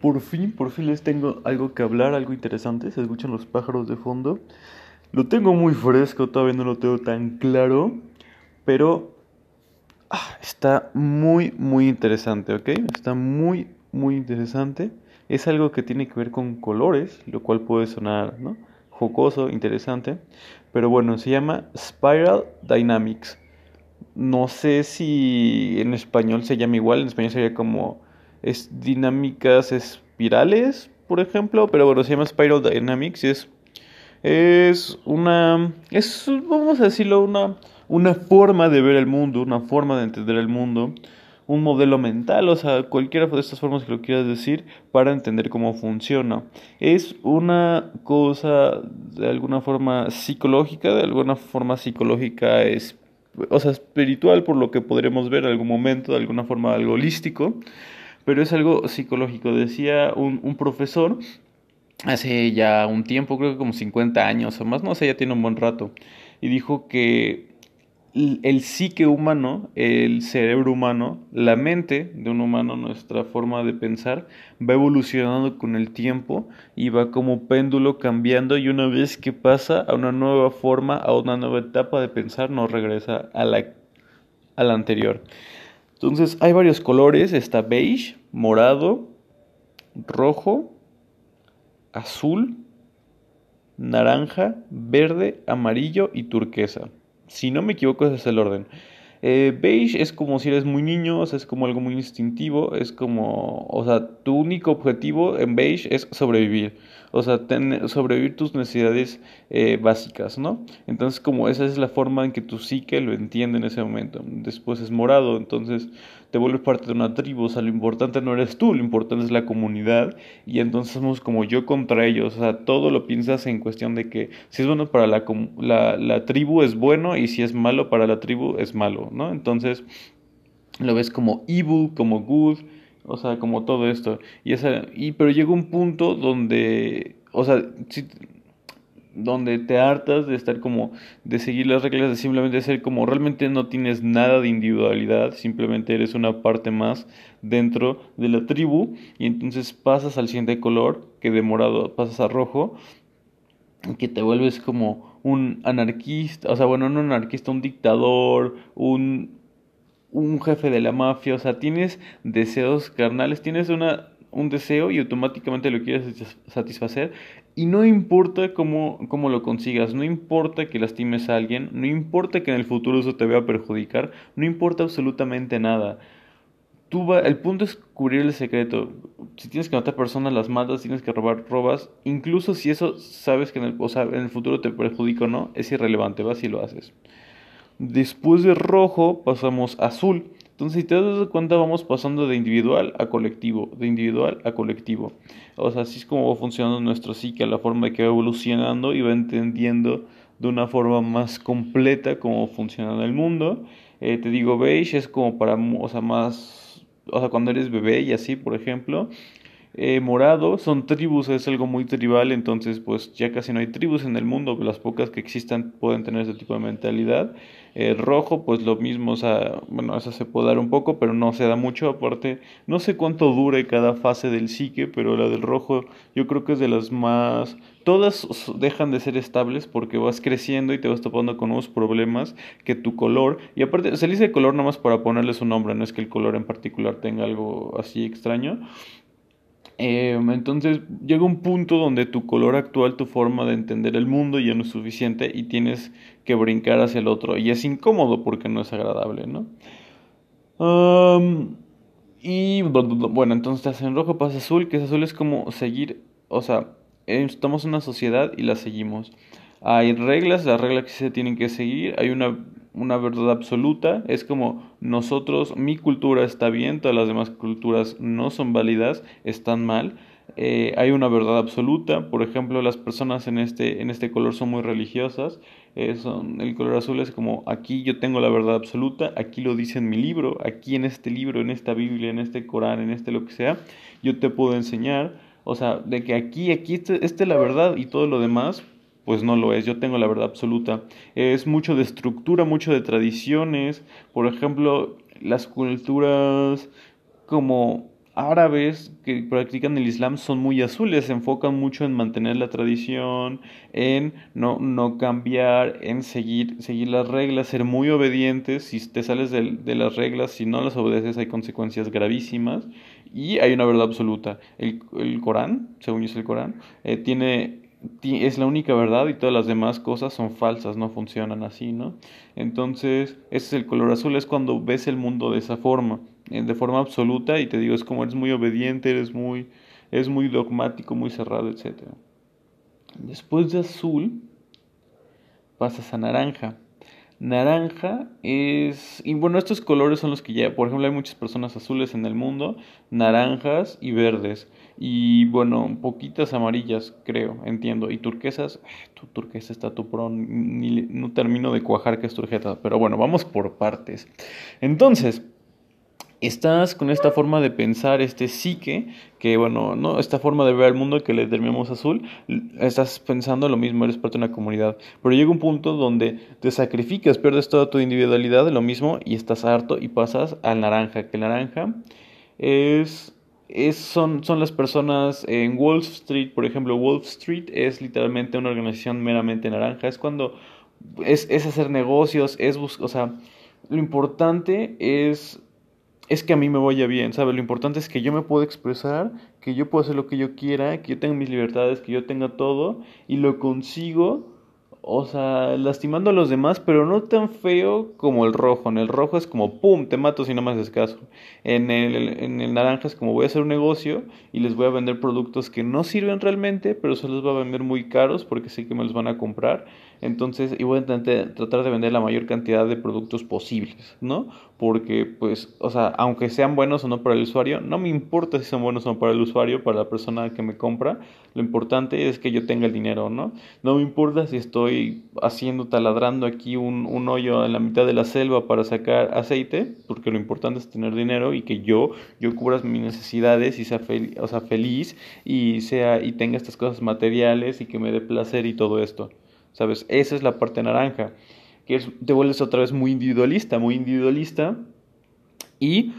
por fin, por fin les tengo algo que hablar, algo interesante. Se escuchan los pájaros de fondo. Lo tengo muy fresco, todavía no lo tengo tan claro, pero ah, está muy, muy interesante, ¿ok? Está muy, muy interesante. Es algo que tiene que ver con colores, lo cual puede sonar, ¿no? Jocoso, interesante. Pero bueno, se llama Spiral Dynamics. No sé si en español se llama igual, en español sería como es dinámicas espirales, por ejemplo, pero bueno, se llama Spiral Dynamics y es es una es vamos a decirlo una una forma de ver el mundo, una forma de entender el mundo, un modelo mental, o sea, cualquiera de estas formas que lo quieras decir para entender cómo funciona. Es una cosa de alguna forma psicológica, de alguna forma psicológica es o sea, espiritual por lo que podremos ver en algún momento, de alguna forma algo holístico, pero es algo psicológico. Decía un, un profesor hace ya un tiempo, creo que como 50 años o más, no sé, ya tiene un buen rato, y dijo que el psique humano, el cerebro humano, la mente de un humano, nuestra forma de pensar, va evolucionando con el tiempo y va como péndulo cambiando y una vez que pasa a una nueva forma, a una nueva etapa de pensar, no regresa a la, a la anterior. Entonces hay varios colores, está beige, morado, rojo, azul, naranja, verde, amarillo y turquesa. Si no me equivoco, ese es el orden. Eh, beige es como si eres muy niño, o sea, es como algo muy instintivo, es como, o sea, tu único objetivo en beige es sobrevivir, o sea, sobrevivir tus necesidades eh, básicas, ¿no? Entonces, como esa es la forma en que tu psique lo entiende en ese momento. Después es morado, entonces te vuelves parte de una tribu, o sea, lo importante no eres tú, lo importante es la comunidad y entonces somos como yo contra ellos, o sea, todo lo piensas en cuestión de que si es bueno para la, la, la tribu es bueno y si es malo para la tribu es malo, ¿no? Entonces lo ves como evil, como good, o sea, como todo esto. Y esa, y, pero llega un punto donde, o sea, si, donde te hartas de estar como, de seguir las reglas, de simplemente ser como, realmente no tienes nada de individualidad, simplemente eres una parte más dentro de la tribu y entonces pasas al siguiente color, que de morado pasas a rojo, que te vuelves como un anarquista, o sea, bueno, no un anarquista, un dictador, un, un jefe de la mafia, o sea, tienes deseos carnales, tienes una un deseo y automáticamente lo quieres satisfacer y no importa cómo, cómo lo consigas, no importa que lastimes a alguien, no importa que en el futuro eso te vaya a perjudicar, no importa absolutamente nada. Tú va, el punto es cubrir el secreto. Si tienes que matar personas, las matas, tienes que robar, robas. Incluso si eso sabes que en el, o sea, en el futuro te perjudica o no, es irrelevante, vas y lo haces. Después de rojo pasamos a azul. Entonces, si te das cuenta, vamos pasando de individual a colectivo, de individual a colectivo. O sea, así es como va funcionando nuestro psique, la forma de que va evolucionando y va entendiendo de una forma más completa cómo funciona el mundo. Eh, te digo, beige es como para, o sea, más, o sea, cuando eres bebé y así, por ejemplo. Eh, morado son tribus, es algo muy tribal, entonces pues ya casi no hay tribus en el mundo, las pocas que existan pueden tener ese tipo de mentalidad. Eh, rojo, pues lo mismo, o sea, bueno, eso se puede dar un poco, pero no se da mucho, aparte, no sé cuánto dure cada fase del psique, pero la del rojo yo creo que es de las más... Todas dejan de ser estables porque vas creciendo y te vas topando con nuevos problemas que tu color, y aparte se le dice color nada más para ponerle su nombre, no es que el color en particular tenga algo así extraño, Em, entonces llega un punto donde tu color actual, tu forma de entender el mundo ya no es suficiente y tienes que brincar hacia el otro. Y es incómodo porque no es agradable, ¿no? y bueno, entonces te en rojo, pasa azul, que es azul es como seguir, o sea, estamos en una sociedad y la seguimos. Hay reglas, las reglas que se tienen que seguir, hay una una verdad absoluta, es como nosotros, mi cultura está bien, todas las demás culturas no son válidas, están mal. Eh, hay una verdad absoluta, por ejemplo, las personas en este, en este color son muy religiosas, eh, son, el color azul es como aquí yo tengo la verdad absoluta, aquí lo dice en mi libro, aquí en este libro, en esta Biblia, en este Corán, en este lo que sea, yo te puedo enseñar, o sea, de que aquí, aquí, esta este es la verdad y todo lo demás, pues no lo es, yo tengo la verdad absoluta. Es mucho de estructura, mucho de tradiciones, por ejemplo, las culturas como árabes que practican el Islam son muy azules, se enfocan mucho en mantener la tradición, en no, no cambiar, en seguir, seguir las reglas, ser muy obedientes. Si te sales de, de las reglas, si no las obedeces, hay consecuencias gravísimas. Y hay una verdad absoluta. El, el Corán, según yo es el Corán, eh, tiene es la única verdad y todas las demás cosas son falsas, no funcionan así, ¿no? Entonces, ese es el color azul, es cuando ves el mundo de esa forma, eh, de forma absoluta y te digo, es como eres muy obediente, eres muy, es muy dogmático, muy cerrado, etc. Después de azul, pasas a naranja. Naranja es... Y bueno, estos colores son los que ya... Por ejemplo, hay muchas personas azules en el mundo, naranjas y verdes. Y bueno, poquitas amarillas, creo, entiendo. Y turquesas, eh, tu turquesa está tu pro, no termino de cuajar que es turquesa. Pero bueno, vamos por partes. Entonces, estás con esta forma de pensar, este psique, que bueno, no esta forma de ver el mundo que le terminamos azul, estás pensando lo mismo, eres parte de una comunidad. Pero llega un punto donde te sacrificas, pierdes toda tu individualidad lo mismo y estás harto y pasas al naranja, que naranja es, es son, son las personas en Wall Street, por ejemplo, Wall Street es literalmente una organización meramente naranja, es cuando es, es hacer negocios, es buscar, o sea, lo importante es es que a mí me vaya bien, ¿sabes? Lo importante es que yo me pueda expresar, que yo pueda hacer lo que yo quiera, que yo tenga mis libertades, que yo tenga todo, y lo consigo, o sea, lastimando a los demás, pero no tan feo como el rojo. En el rojo es como, ¡pum!, te mato si no me haces caso. En el, en el naranja es como, voy a hacer un negocio y les voy a vender productos que no sirven realmente, pero se los voy a vender muy caros porque sé que me los van a comprar. Entonces, y voy a tratar de vender la mayor cantidad de productos posibles, ¿no? Porque, pues, o sea, aunque sean buenos o no para el usuario, no me importa si son buenos o no para el usuario, para la persona que me compra. Lo importante es que yo tenga el dinero, ¿no? No me importa si estoy haciendo, taladrando aquí un, un hoyo en la mitad de la selva para sacar aceite, porque lo importante es tener dinero y que yo, yo cubra mis necesidades y sea, o sea, feliz y, sea, y tenga estas cosas materiales y que me dé placer y todo esto. ¿sabes? Esa es la parte naranja, que te vuelves otra vez muy individualista, muy individualista y,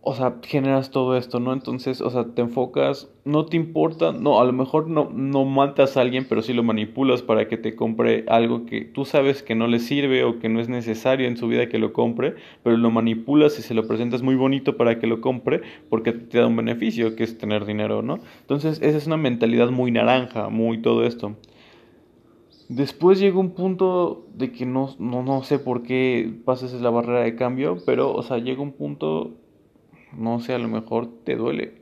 o sea, generas todo esto, ¿no? Entonces, o sea, te enfocas, no te importa, no, a lo mejor no, no matas a alguien, pero sí lo manipulas para que te compre algo que tú sabes que no le sirve o que no es necesario en su vida que lo compre, pero lo manipulas y se lo presentas muy bonito para que lo compre porque te da un beneficio, que es tener dinero, ¿no? Entonces, esa es una mentalidad muy naranja, muy todo esto. Después llega un punto de que no, no, no sé por qué pases la barrera de cambio, pero, o sea, llega un punto, no sé, a lo mejor te duele.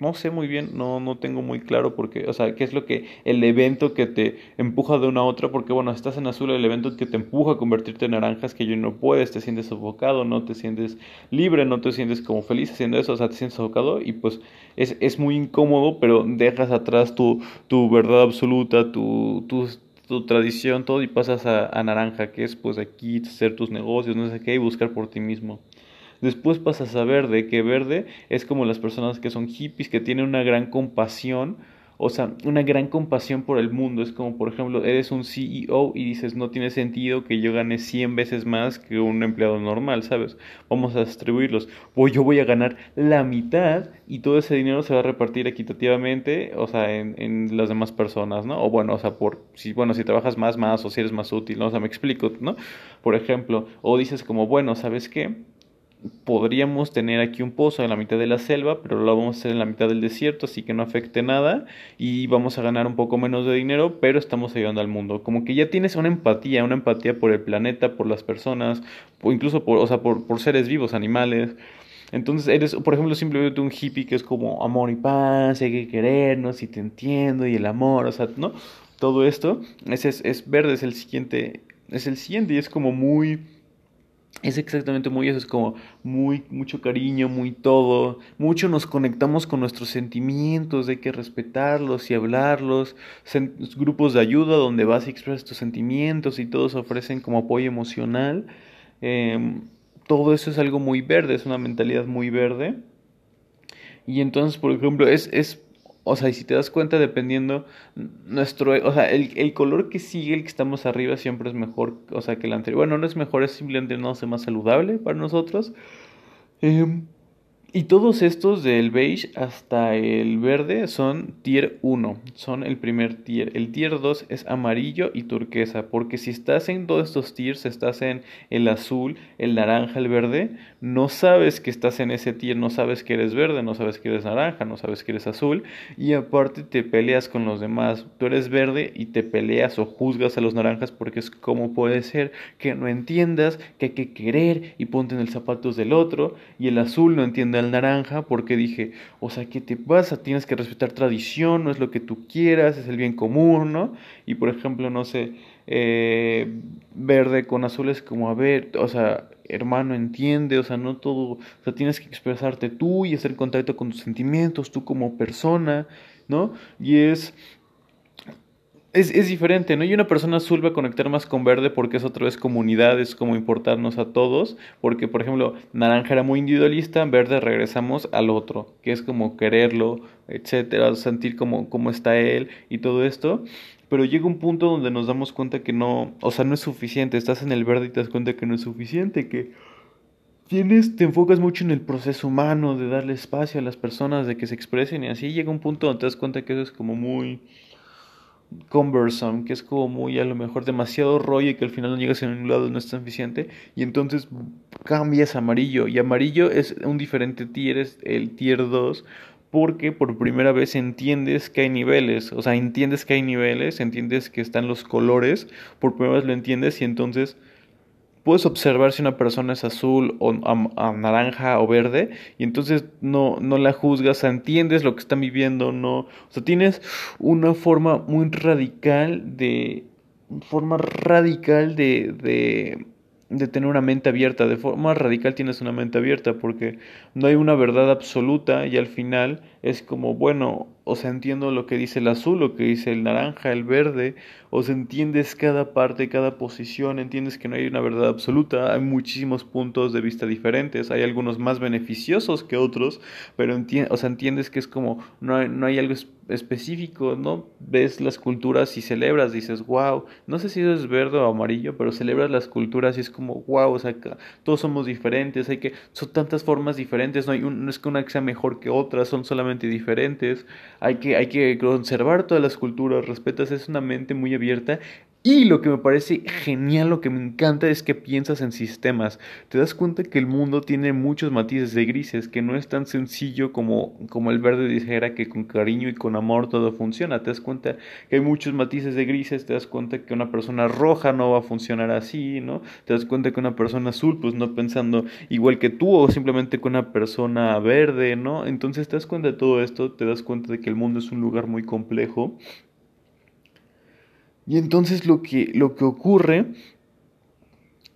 No sé muy bien, no, no tengo muy claro porque, o sea, qué es lo que, el evento que te empuja de una a otra, porque bueno, estás en azul, el evento que te empuja a convertirte en naranjas, que yo no puedes, te sientes sofocado, no te sientes libre, no te sientes como feliz haciendo eso, o sea, te sientes sofocado y pues es, es muy incómodo, pero dejas atrás tu, tu verdad absoluta, tu, tu, tu tradición, todo y pasas a, naranja, que es pues aquí hacer tus negocios, no sé qué, y buscar por ti mismo. Después pasas a verde, que verde es como las personas que son hippies, que tienen una gran compasión, o sea, una gran compasión por el mundo. Es como, por ejemplo, eres un CEO y dices, no tiene sentido que yo gane 100 veces más que un empleado normal, ¿sabes? Vamos a distribuirlos. O yo voy a ganar la mitad y todo ese dinero se va a repartir equitativamente, o sea, en, en las demás personas, ¿no? O bueno, o sea, por, si, bueno, si trabajas más, más, o si eres más útil, ¿no? O sea, me explico, ¿no? Por ejemplo, o dices como, bueno, ¿sabes qué? Podríamos tener aquí un pozo en la mitad de la selva, pero lo vamos a hacer en la mitad del desierto, así que no afecte nada y vamos a ganar un poco menos de dinero, pero estamos ayudando al mundo. Como que ya tienes una empatía, una empatía por el planeta, por las personas, o incluso por, o sea, por, por seres vivos, animales. Entonces eres, por ejemplo, simplemente un hippie que es como amor y paz, hay que querernos y te entiendo y el amor, o sea, ¿no? Todo esto, es, es verde, es el siguiente, es el siguiente y es como muy es exactamente muy eso, es como muy, mucho cariño, muy todo, mucho nos conectamos con nuestros sentimientos, hay que respetarlos y hablarlos, grupos de ayuda donde vas y expresas tus sentimientos y todos ofrecen como apoyo emocional, em, todo eso es algo muy verde, es una mentalidad muy verde. Y entonces, por ejemplo, es, es o sea, y si te das cuenta, dependiendo nuestro, o sea, el, el, color que sigue, el que estamos arriba, siempre es mejor, o sea, que el anterior. Bueno, no es mejor, es simplemente no sé más saludable para nosotros. Eh, Y todos estos del beige hasta el verde son tier 1, son el primer tier. El tier 2 es amarillo y turquesa, porque si estás en todos estos tiers, estás en el azul, el naranja, el verde, no sabes que estás en ese tier, no sabes que eres verde, no sabes que eres naranja, no sabes que eres azul, y aparte te peleas con los demás. Tú eres verde y te peleas o juzgas a los naranjas porque es como puede ser que no entiendas que hay que querer y ponte en el zapatos del otro, y el azul no entiende al naranja porque dije, o sea, ¿qué te pasa? Tienes que respetar tradición, no es lo que tú quieras, es el bien común, ¿no? Y por ejemplo, no sé, eh, verde con azul es como, a ver, o sea, hermano, entiende, o sea, no todo, o sea, tienes que expresarte tú y hacer contacto con tus sentimientos, tú como persona, ¿no? Y es es, es, diferente, ¿no? Y una persona azul va a conectar más con verde porque es otra vez comunidad, es como importarnos a todos, porque por ejemplo, naranja era muy individualista, verde regresamos al otro, que es como quererlo, etcétera, sentir cómo, cómo está él y todo esto. Pero llega un punto donde nos damos cuenta que no, o sea, no es suficiente, estás en el verde y te das cuenta que no es suficiente, que tienes, te enfocas mucho en el proceso humano, de darle espacio a las personas, de que se expresen y así llega un punto donde te das cuenta que eso es como muy que es como muy a lo mejor demasiado rollo y que al final no llegas a ningún lado, no es tan eficiente, y entonces cambias amarillo, y amarillo es un diferente tier, es el tier 2, porque por primera vez entiendes que hay niveles, o sea, entiendes que hay niveles, entiendes que están los colores, por primera vez lo entiendes y entonces puedes observar si una persona es azul o naranja o verde y entonces no, no la juzgas, entiendes lo que están viviendo, no, o sea, tienes una forma muy radical de, forma radical de, de, de tener una mente abierta, de forma radical tienes una mente abierta porque no hay una verdad absoluta y al final es como, bueno, o sea, entiendo lo que dice el azul, lo que dice el naranja, el verde, o sea, entiendes cada parte, cada posición, entiendes que no hay una verdad absoluta, hay muchísimos puntos de vista diferentes, hay algunos más beneficiosos que otros, pero o sea, entiendes que es como, no hay, no hay algo específico, ¿no? Ves las culturas y celebras, dices, wow, no sé si eso es verde o amarillo, pero celebras las culturas y es como, wow, o sea, todos somos diferentes, hay que, son tantas formas diferentes, no, hay no es que una sea mejor que otra, son solamente diferentes hay que, hay que conservar todas las culturas, respetas, es una mente muy abierta y lo que me parece genial, lo que me encanta es que piensas en sistemas. Te das cuenta que el mundo tiene muchos matices de grises, que no es tan sencillo como, como el verde dijera que con cariño y con amor todo funciona. Te das cuenta que hay muchos matices de grises, te das cuenta que una persona roja no va a funcionar así, ¿no? Te das cuenta que una persona azul, pues no pensando igual que tú o simplemente con una persona verde, ¿no? Entonces te das cuenta de todo esto, te das cuenta de que el mundo es un lugar muy complejo y entonces lo que, lo que ocurre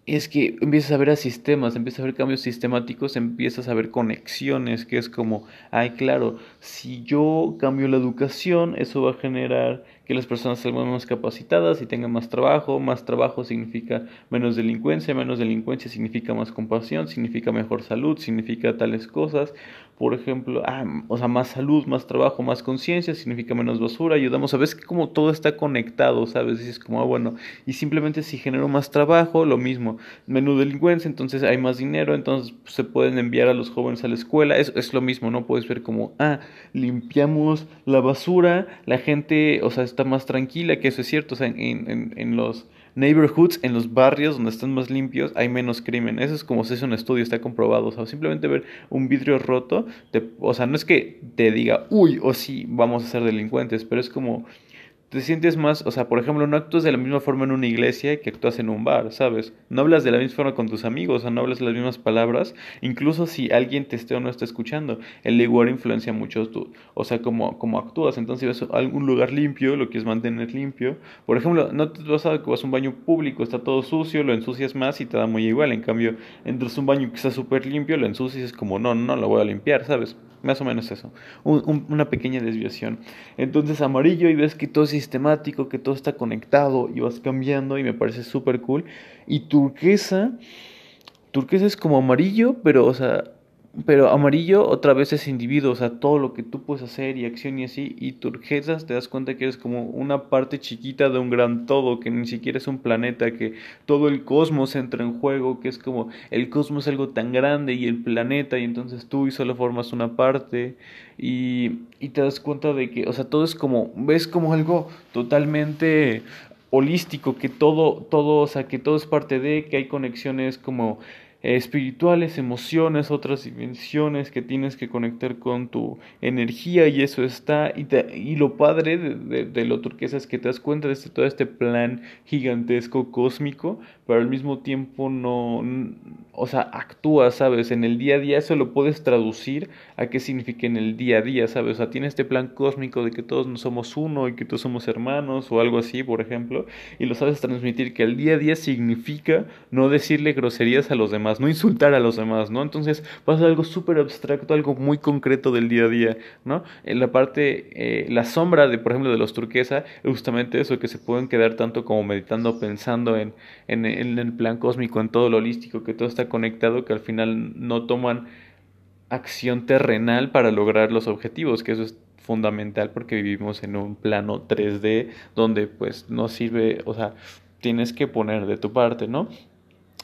es que empiezas a ver a sistemas, empiezas a ver cambios sistemáticos, empiezas a ver conexiones, que es como, ay, claro, si yo cambio la educación, eso va a generar que las personas sean más capacitadas y tengan más trabajo, más trabajo significa menos delincuencia, menos delincuencia significa más compasión, significa mejor salud, significa tales cosas, por ejemplo, ah, o sea, más salud, más trabajo, más conciencia, significa menos basura, ayudamos a ver que como todo está conectado, ¿sabes? Y es como, ah, bueno, y simplemente si genero más trabajo, lo mismo, menos delincuencia, entonces hay más dinero, entonces se pueden enviar a los jóvenes a la escuela, es, es lo mismo, ¿no? Puedes ver como, ah, limpiamos la basura, la gente, o sea, está más tranquila, que eso es cierto, o sea, en, en, en los neighborhoods, en los barrios donde están más limpios, hay menos crimen. Eso es como si es un estudio, está comprobado. O sea, simplemente ver un vidrio roto, o sea, no es que te diga, uy, o sí, vamos a ser delincuentes, pero es como te sientes más, o sea, por ejemplo, no actúas de la misma forma en una iglesia que actúas en un bar, ¿sabes? No hablas de la misma forma con tus amigos, o sea, no hablas las mismas palabras, incluso si alguien te esté o no está escuchando. El lugar influencia mucho tú, o sea, como, como actúas. Entonces, a algún lugar limpio, lo quieres mantener limpio. Por ejemplo, no te vas a que vas a un baño público, está todo sucio, lo ensucias más y te da muy igual. En cambio, entras a un baño que está súper limpio, lo ensucias es como, no, no, lo voy a limpiar, ¿sabes? Más o menos eso. una pequeña desviación. Entonces amarillo y ves que todo es sistemático, que todo está conectado y vas cambiando y me parece súper cool. Y turquesa, turquesa es como amarillo, pero o sea, pero amarillo otra vez es individuo, o sea, todo lo que tú puedes hacer y acción y así, y turquesas te das cuenta que eres como una parte chiquita de un gran todo, que ni siquiera es un planeta, que todo el cosmos entra en juego, que es como el cosmos es algo tan grande y el planeta, y entonces tú y solo formas una parte, y, y te das cuenta de que, o sea, todo es como, ves como algo totalmente holístico, que todo, todo, o sea, que todo es parte de, que hay conexiones como espirituales, emociones, otras dimensiones que tienes que conectar con tu energía y eso está. Y, y lo padre de, lo turquesa es que te das cuenta de este, todo este plan gigantesco, cósmico, pero al mismo tiempo no, o sea, actúa, ¿sabes? En el día a día eso lo puedes traducir a qué significa en el día a día, ¿sabes? O sea, tiene este plan cósmico de que todos no somos uno y que todos somos hermanos o algo así, por ejemplo, y lo sabes transmitir que el día a día significa no decirle groserías a los demás no insultar a los demás, ¿no? Entonces pasa algo súper abstracto, algo muy concreto del día a día, ¿no? En la parte, eh, la sombra de, por ejemplo, de los turquesa, justamente eso, que se pueden quedar tanto como meditando, pensando en, en, en el plan cósmico, en todo lo holístico, que todo está conectado, que al final no toman acción terrenal para lograr los objetivos, que eso es fundamental porque vivimos en un plano 3D donde pues no sirve, o sea, tienes que poner de tu parte, ¿no?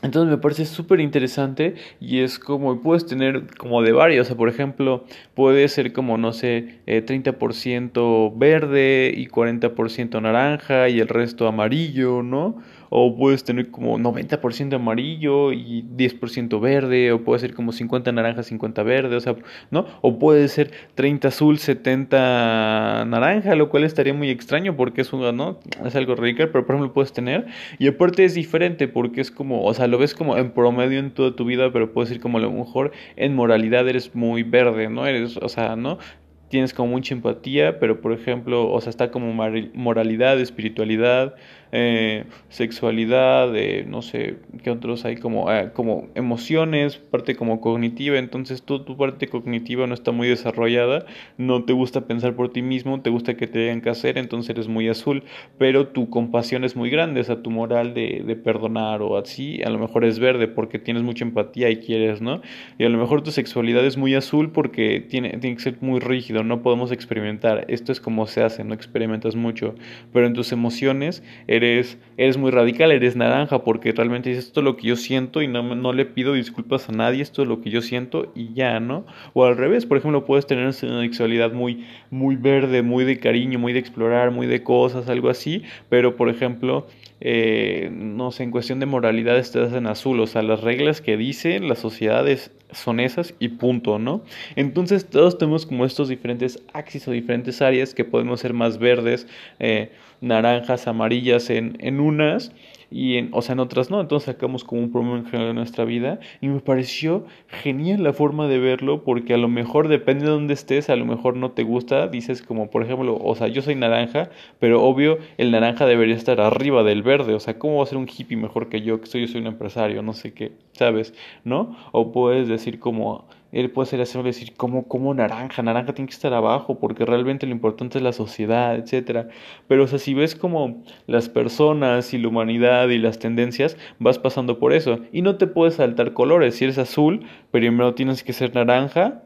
Entonces me parece súper interesante y es como, puedes tener como de varios, o sea, por ejemplo, puede ser como, no sé, eh, 30% verde y 40% naranja y el resto amarillo, ¿no? O puedes tener como 90% amarillo y 10% verde, o puede ser como 50 naranja, 50 verde, o sea, ¿no? O puede ser 30 azul, 70 naranja, lo cual estaría muy extraño porque es un, ¿no? Es algo radical, pero por ejemplo puedes tener, y aparte es diferente porque es como, o sea, lo ves como en promedio en toda tu vida, pero puedes ir como a lo mejor en moralidad eres muy verde, ¿no? Eres, o sea, ¿no? Tienes como mucha empatía, pero por ejemplo, o sea, está como moralidad, espiritualidad, eh, sexualidad, eh, no sé qué otros hay, como, eh, como emociones, parte como cognitiva, entonces tu parte cognitiva no está muy desarrollada, no te gusta pensar por ti mismo, te gusta que te digan que hacer, entonces eres muy azul, pero tu compasión es muy grande, o sea, tu moral de, de perdonar o así, a lo mejor es verde porque tienes mucha empatía y quieres, ¿no? Y a lo mejor tu sexualidad es muy azul porque tiene, tiene que ser muy no podemos experimentar, esto es como se hace, no experimentas mucho, pero en tus emociones eres, eres muy radical, eres naranja, porque realmente dices esto es lo que yo siento y no, no le pido disculpas a nadie, esto es lo que yo siento y ya, ¿no? O al revés, por ejemplo, puedes tener una sexualidad muy, muy verde, muy de cariño, muy de explorar, muy de cosas, algo así, pero por ejemplo, eh, no sé, en cuestión de moralidad estás en azul, o sea, las reglas que dice las sociedades son esas y punto, ¿no? Entonces todos tenemos como estos diferentes axis o diferentes áreas que podemos ser más verdes, eh, naranjas, amarillas en, en unas y en, o sea, en otras no. Entonces sacamos como un problema en general de nuestra vida y me pareció genial la forma de verlo porque a lo mejor depende de dónde estés, a lo mejor no te gusta, dices como por ejemplo, o sea, yo soy naranja, pero obvio el naranja debería estar arriba del verde, o sea, ¿cómo va a ser un hippie mejor que yo, que soy, yo soy un empresario, no sé qué, ¿sabes? ¿No? O puedes decir como él puede ser así decir como como naranja, naranja tiene que estar abajo porque realmente lo importante es la sociedad, etcétera. Pero o sea, si ves como las personas y la humanidad y las tendencias, vas pasando por eso y no te puedes saltar colores. Si eres azul, primero tienes que ser naranja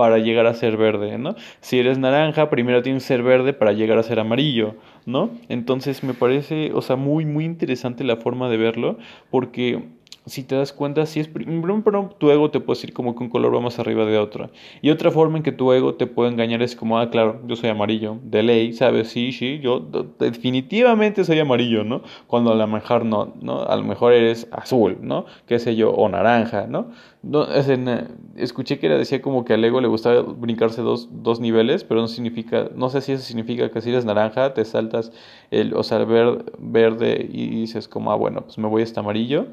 para llegar a ser verde, ¿no? Si eres naranja, primero tienes que ser verde para llegar a ser amarillo, ¿no? Entonces me parece, o sea, muy muy interesante la forma de verlo porque si te das cuenta, si es primero tu ego te puede decir como que un color va más arriba de otro. Y otra forma en que tu ego te puede engañar es como, ah, claro, yo soy amarillo, de ley, ¿sabes? Sí, sí, yo definitivamente soy amarillo, ¿no? Cuando a lo mejor no, ¿no? A lo mejor eres azul, ¿no? Qué sé yo, o naranja, ¿no? no eh, escuché que era, decía como que al ego le gustaba brincarse dos, dos niveles, pero no significa, no sé si eso significa que si eres naranja te saltas el, o sea, ver, verde y dices como, ah, bueno, pues me voy a este amarillo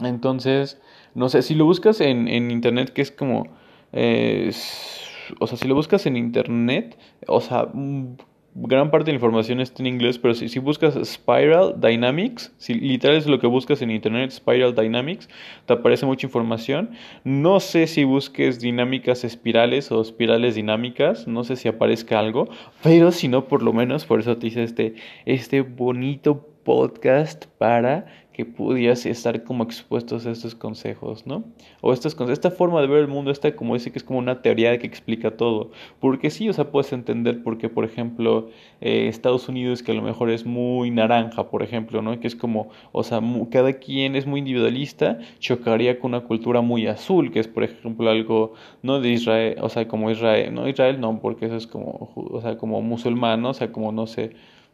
entonces, no sé, si lo buscas en, en internet, que es como... Eh, o sea, si lo buscas en internet, o sea, gran parte de la información está en inglés, pero si, si buscas Spiral Dynamics, si literal es lo que buscas en internet, Spiral Dynamics, te aparece mucha información. No sé si busques dinámicas espirales o espirales dinámicas, no sé si aparezca algo, pero si no, por lo menos, por eso te hice este, este bonito podcast para que pudieras estar como expuestos a estos consejos, ¿no? O estos, esta forma de ver el mundo, esta como dice que es como una teoría que explica todo. Porque sí, o sea, puedes entender porque, por ejemplo, eh, Estados Unidos que a lo mejor es muy naranja, por ejemplo, ¿no? Que es como, o sea, cada quien es muy individualista, chocaría con una cultura muy azul, que es, por ejemplo, algo, ¿no? De Israel, o sea, como Israel, no Israel no, porque eso es como, o sea, como musulmán, O sea, como, no sé,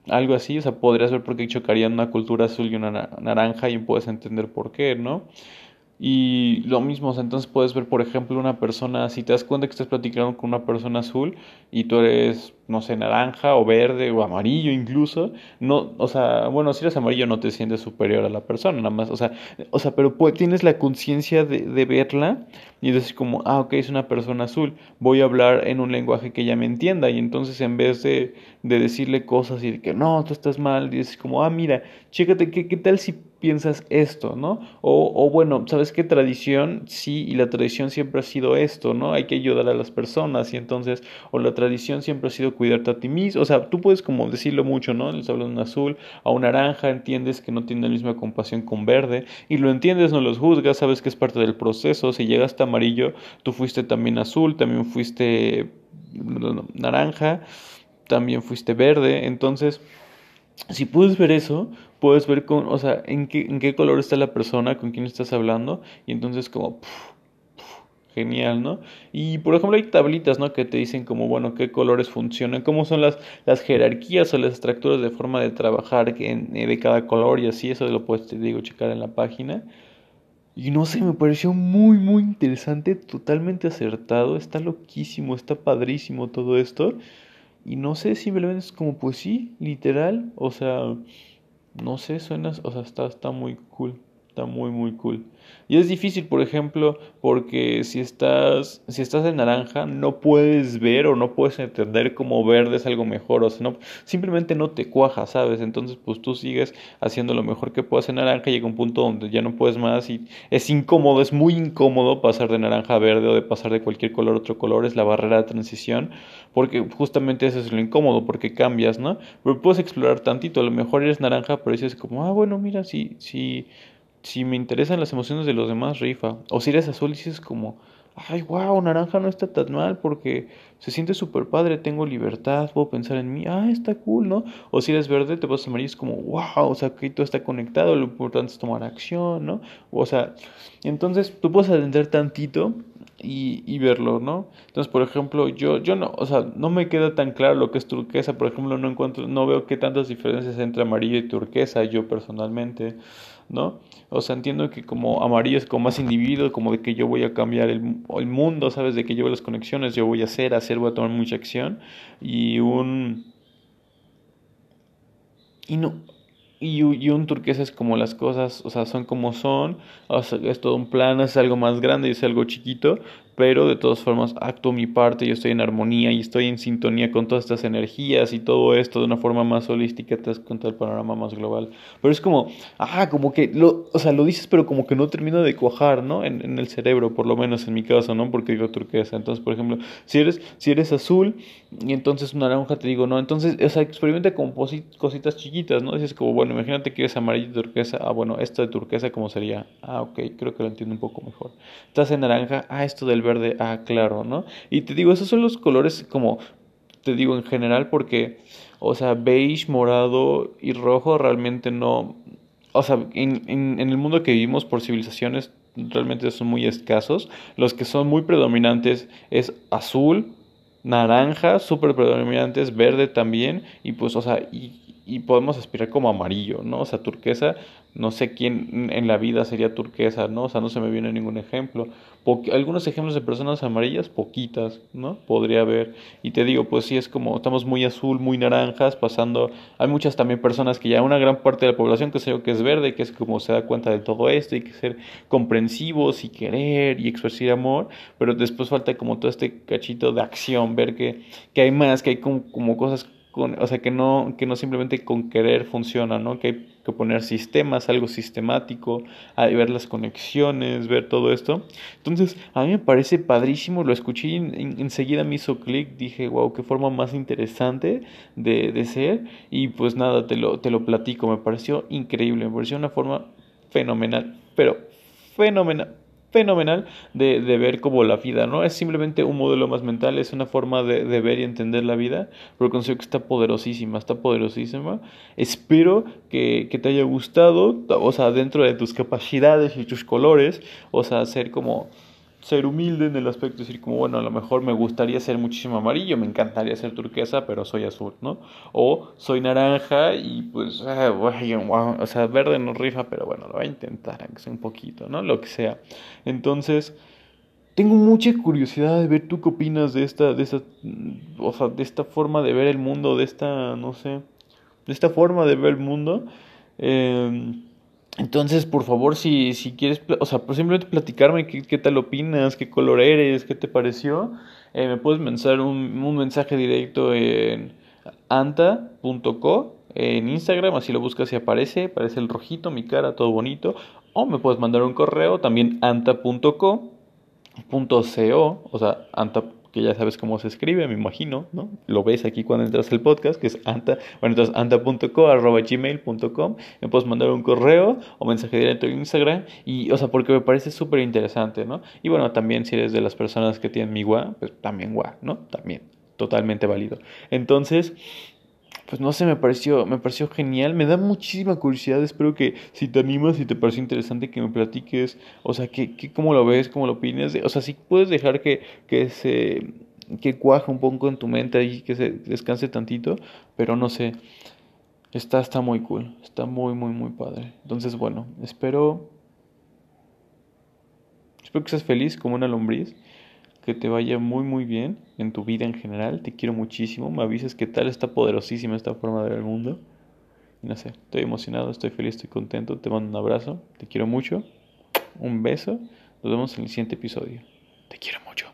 algo así, o sea, podrías ver por qué chocarían una cultura azul y una naranja y puedes entender por qué, ¿no? Y lo mismo, o sea, entonces puedes ver, por ejemplo, una persona, si te das cuenta que estás platicando con una persona azul y tú eres, no sé, naranja o verde o amarillo incluso, no, o sea, bueno, si eres amarillo no te sientes superior a la persona, nada más, o sea, o sea, pero pues, tienes la conciencia de, de verla y decir como, ah, ok, es una persona azul, voy a hablar en un lenguaje que ella me entienda y entonces en vez de, de decirle cosas y de que no, tú estás mal, dices como, ah, mira, chécate, ¿qué, qué tal si piensas esto, ¿no? O, o, bueno, ¿sabes qué tradición? Sí, y la tradición siempre ha sido esto, ¿no? Hay que ayudar a las personas y entonces, o la tradición siempre ha sido cuidarte a ti mismo, o sea, tú puedes como decirlo mucho, ¿no? Les hablo de un azul, a un naranja, entiendes que no tiene la misma compasión con verde y lo entiendes, no los juzgas, sabes que es parte del proceso, si llegaste amarillo, tú fuiste también azul, también fuiste naranja, también fuiste verde, entonces si puedes ver eso, puedes ver con, o sea, en qué, en qué color está la persona con quien estás hablando y entonces como genial, ¿no? Y por ejemplo hay tablitas, ¿no? Que te dicen como, bueno, qué colores funcionan, cómo son las, las jerarquías o las estructuras de forma de trabajar en, eh, de cada color y así, eso lo puedes, te digo, checar en la página. Y no sé, me pareció muy, muy interesante, totalmente acertado, está loquísimo, está padrísimo todo esto. Y no sé, simplemente es como, pues sí, literal, o sea, no sé, suena, o sea, está, está muy cool, está muy, muy cool. Y es difícil, por ejemplo, porque si estás, si estás en naranja, no puedes ver o no puedes entender cómo verde es algo mejor, o sea, no, simplemente no te cuaja, ¿sabes? Entonces, pues tú sigues haciendo lo mejor que puedas en naranja llega un punto donde ya no puedes más y es incómodo, es muy incómodo pasar de naranja a verde o de pasar de cualquier color a otro color, es la barrera de transición, porque justamente eso es lo incómodo, porque cambias, ¿no? Pero puedes explorar tantito, a lo mejor eres naranja, pero dices como, ah, bueno, mira, sí, sí si me interesan las emociones de los demás, rifa. O si eres azul, dices como, ay, wow, naranja no está tan mal porque se siente súper padre, tengo libertad, puedo pensar en mí, ah, está cool, ¿no? O si eres verde, te vas a amarillo, es como, wow, o sea, que todo está conectado, lo importante es tomar acción, ¿no? O sea, entonces tú puedes atender tantito y, y verlo, ¿no? Entonces, por ejemplo, yo, yo no, o sea, no me queda tan claro lo que es turquesa, por ejemplo, no encuentro, no veo qué tantas diferencias entre amarillo y turquesa, yo personalmente. ¿no? O sea, entiendo que como amarillo es como más individuo, como de que yo voy a cambiar el, el mundo, ¿sabes? De que yo las conexiones, yo voy a hacer, hacer, voy a tomar mucha acción. Y un... Y no... Y, y, un turquesa es como las cosas, o sea, son como son, o sea, es todo un plan, es algo más grande, es algo chiquito, pero de todas formas acto mi parte, yo estoy en armonía y estoy en sintonía con todas estas energías y todo esto de una forma más holística, te das cuenta del panorama más global. Pero es como, ah, como que, lo, o sea, lo dices, pero como que no termina de cuajar, ¿no? En, en el cerebro, por lo menos en mi caso, ¿no? Porque digo turquesa. Entonces, por ejemplo, si eres, si eres azul y entonces naranja, te digo, no. Entonces, o sea, experimenta con cositas chiquitas, ¿no? Dices como, bueno, imagínate que eres amarillo y turquesa. Ah, bueno, esto de turquesa, ¿cómo sería? Ah, ok, creo que lo entiendo un poco mejor. Estás en naranja, ah, esto del verde, ah, claro, ¿no? Y te digo, esos son los colores como, te digo en general, porque, o sea, beige, morado y rojo realmente no, o sea, en, el mundo que vivimos por civilizaciones realmente son muy escasos. Los que son muy predominantes es azul, naranja, súper predominantes, verde también, y pues, o sea, y podemos aspirar como amarillo, ¿no? O sea, turquesa no sé quién en la vida sería turquesa, ¿no? O sea, no se me viene ningún ejemplo. algunos ejemplos de personas amarillas, poquitas, ¿no? Podría haber. Y te digo, pues sí, es como, estamos muy azul, muy naranjas, pasando. Hay muchas también personas que ya, una gran parte de la población que sé yo que es verde, que es como se da cuenta de todo esto, y que ser comprensivos y querer y expresar amor, pero después falta como todo este cachito de acción, ver que, que hay más, que hay como cosas o sea, que no, que no simplemente con querer funciona, ¿no? Que hay que poner sistemas, algo sistemático, ver las conexiones, ver todo esto. Entonces, a mí me parece padrísimo, lo escuché y enseguida me hizo clic, dije, wow, qué forma más interesante de, de ser. Y pues nada, te lo, te lo platico, me pareció increíble, me pareció una forma fenomenal, pero fenomenal fenomenal de, de, ver como la vida, ¿no? Es simplemente un modelo más mental, es una forma de, de, ver y entender la vida, pero considero que está poderosísima, está poderosísima. Espero que, que, te haya gustado, o sea, dentro de tus capacidades y tus colores, o sea, ser como ser humilde en el aspecto de decir como, bueno, a lo mejor me gustaría ser muchísimo amarillo, me encantaría ser turquesa, pero soy azul, ¿no? O soy naranja y pues, eh, o sea, verde no rifa, pero bueno, lo voy a intentar, aunque sea un poquito, ¿no? Lo que sea. Entonces, tengo mucha curiosidad de ver tú qué opinas de esta, de esta, o sea, de esta forma de ver el mundo, de esta, no sé, de esta forma de ver el mundo. Eh, entonces, por favor, si, si quieres, o sea, pues simplemente platicarme qué, qué, tal opinas, qué color eres, qué te pareció, eh, me puedes mandar un, un, mensaje directo en anta.co en Instagram, así lo buscas y aparece, aparece el rojito, mi cara, todo bonito, o me puedes mandar un correo también anta.co.co, o sea, anta que ya sabes cómo se escribe, me imagino, ¿no? Lo ves aquí cuando entras al podcast, que es anta, bueno, entonces anta.co, arroba gmail.com, me puedes mandar un correo o mensaje directo en Instagram, y, o sea, porque me parece súper interesante, ¿no? Y bueno, también si eres de las personas que tienen mi gua, pues también gua, ¿no? También, totalmente válido. Entonces, pues no sé, me pareció, me pareció genial, me da muchísima curiosidad, espero que si te animas, si te pareció interesante que me platiques, o sea, que, que cómo lo ves, cómo lo opinas, o sea, si puedes dejar que, que se, que cuaje un poco en tu mente y que se descanse tantito, pero no sé, está, está muy cool, está muy, muy, muy padre. Entonces, bueno, espero, espero que seas feliz como una lombriz que te vaya muy muy bien en tu vida en general. Te quiero muchísimo. Me avisas qué tal está poderosísima esta forma de ver el mundo. Y no sé, estoy emocionado, estoy feliz, estoy contento. Te mando un abrazo. Te quiero mucho. Un beso. Nos vemos en el siguiente episodio. Te quiero mucho.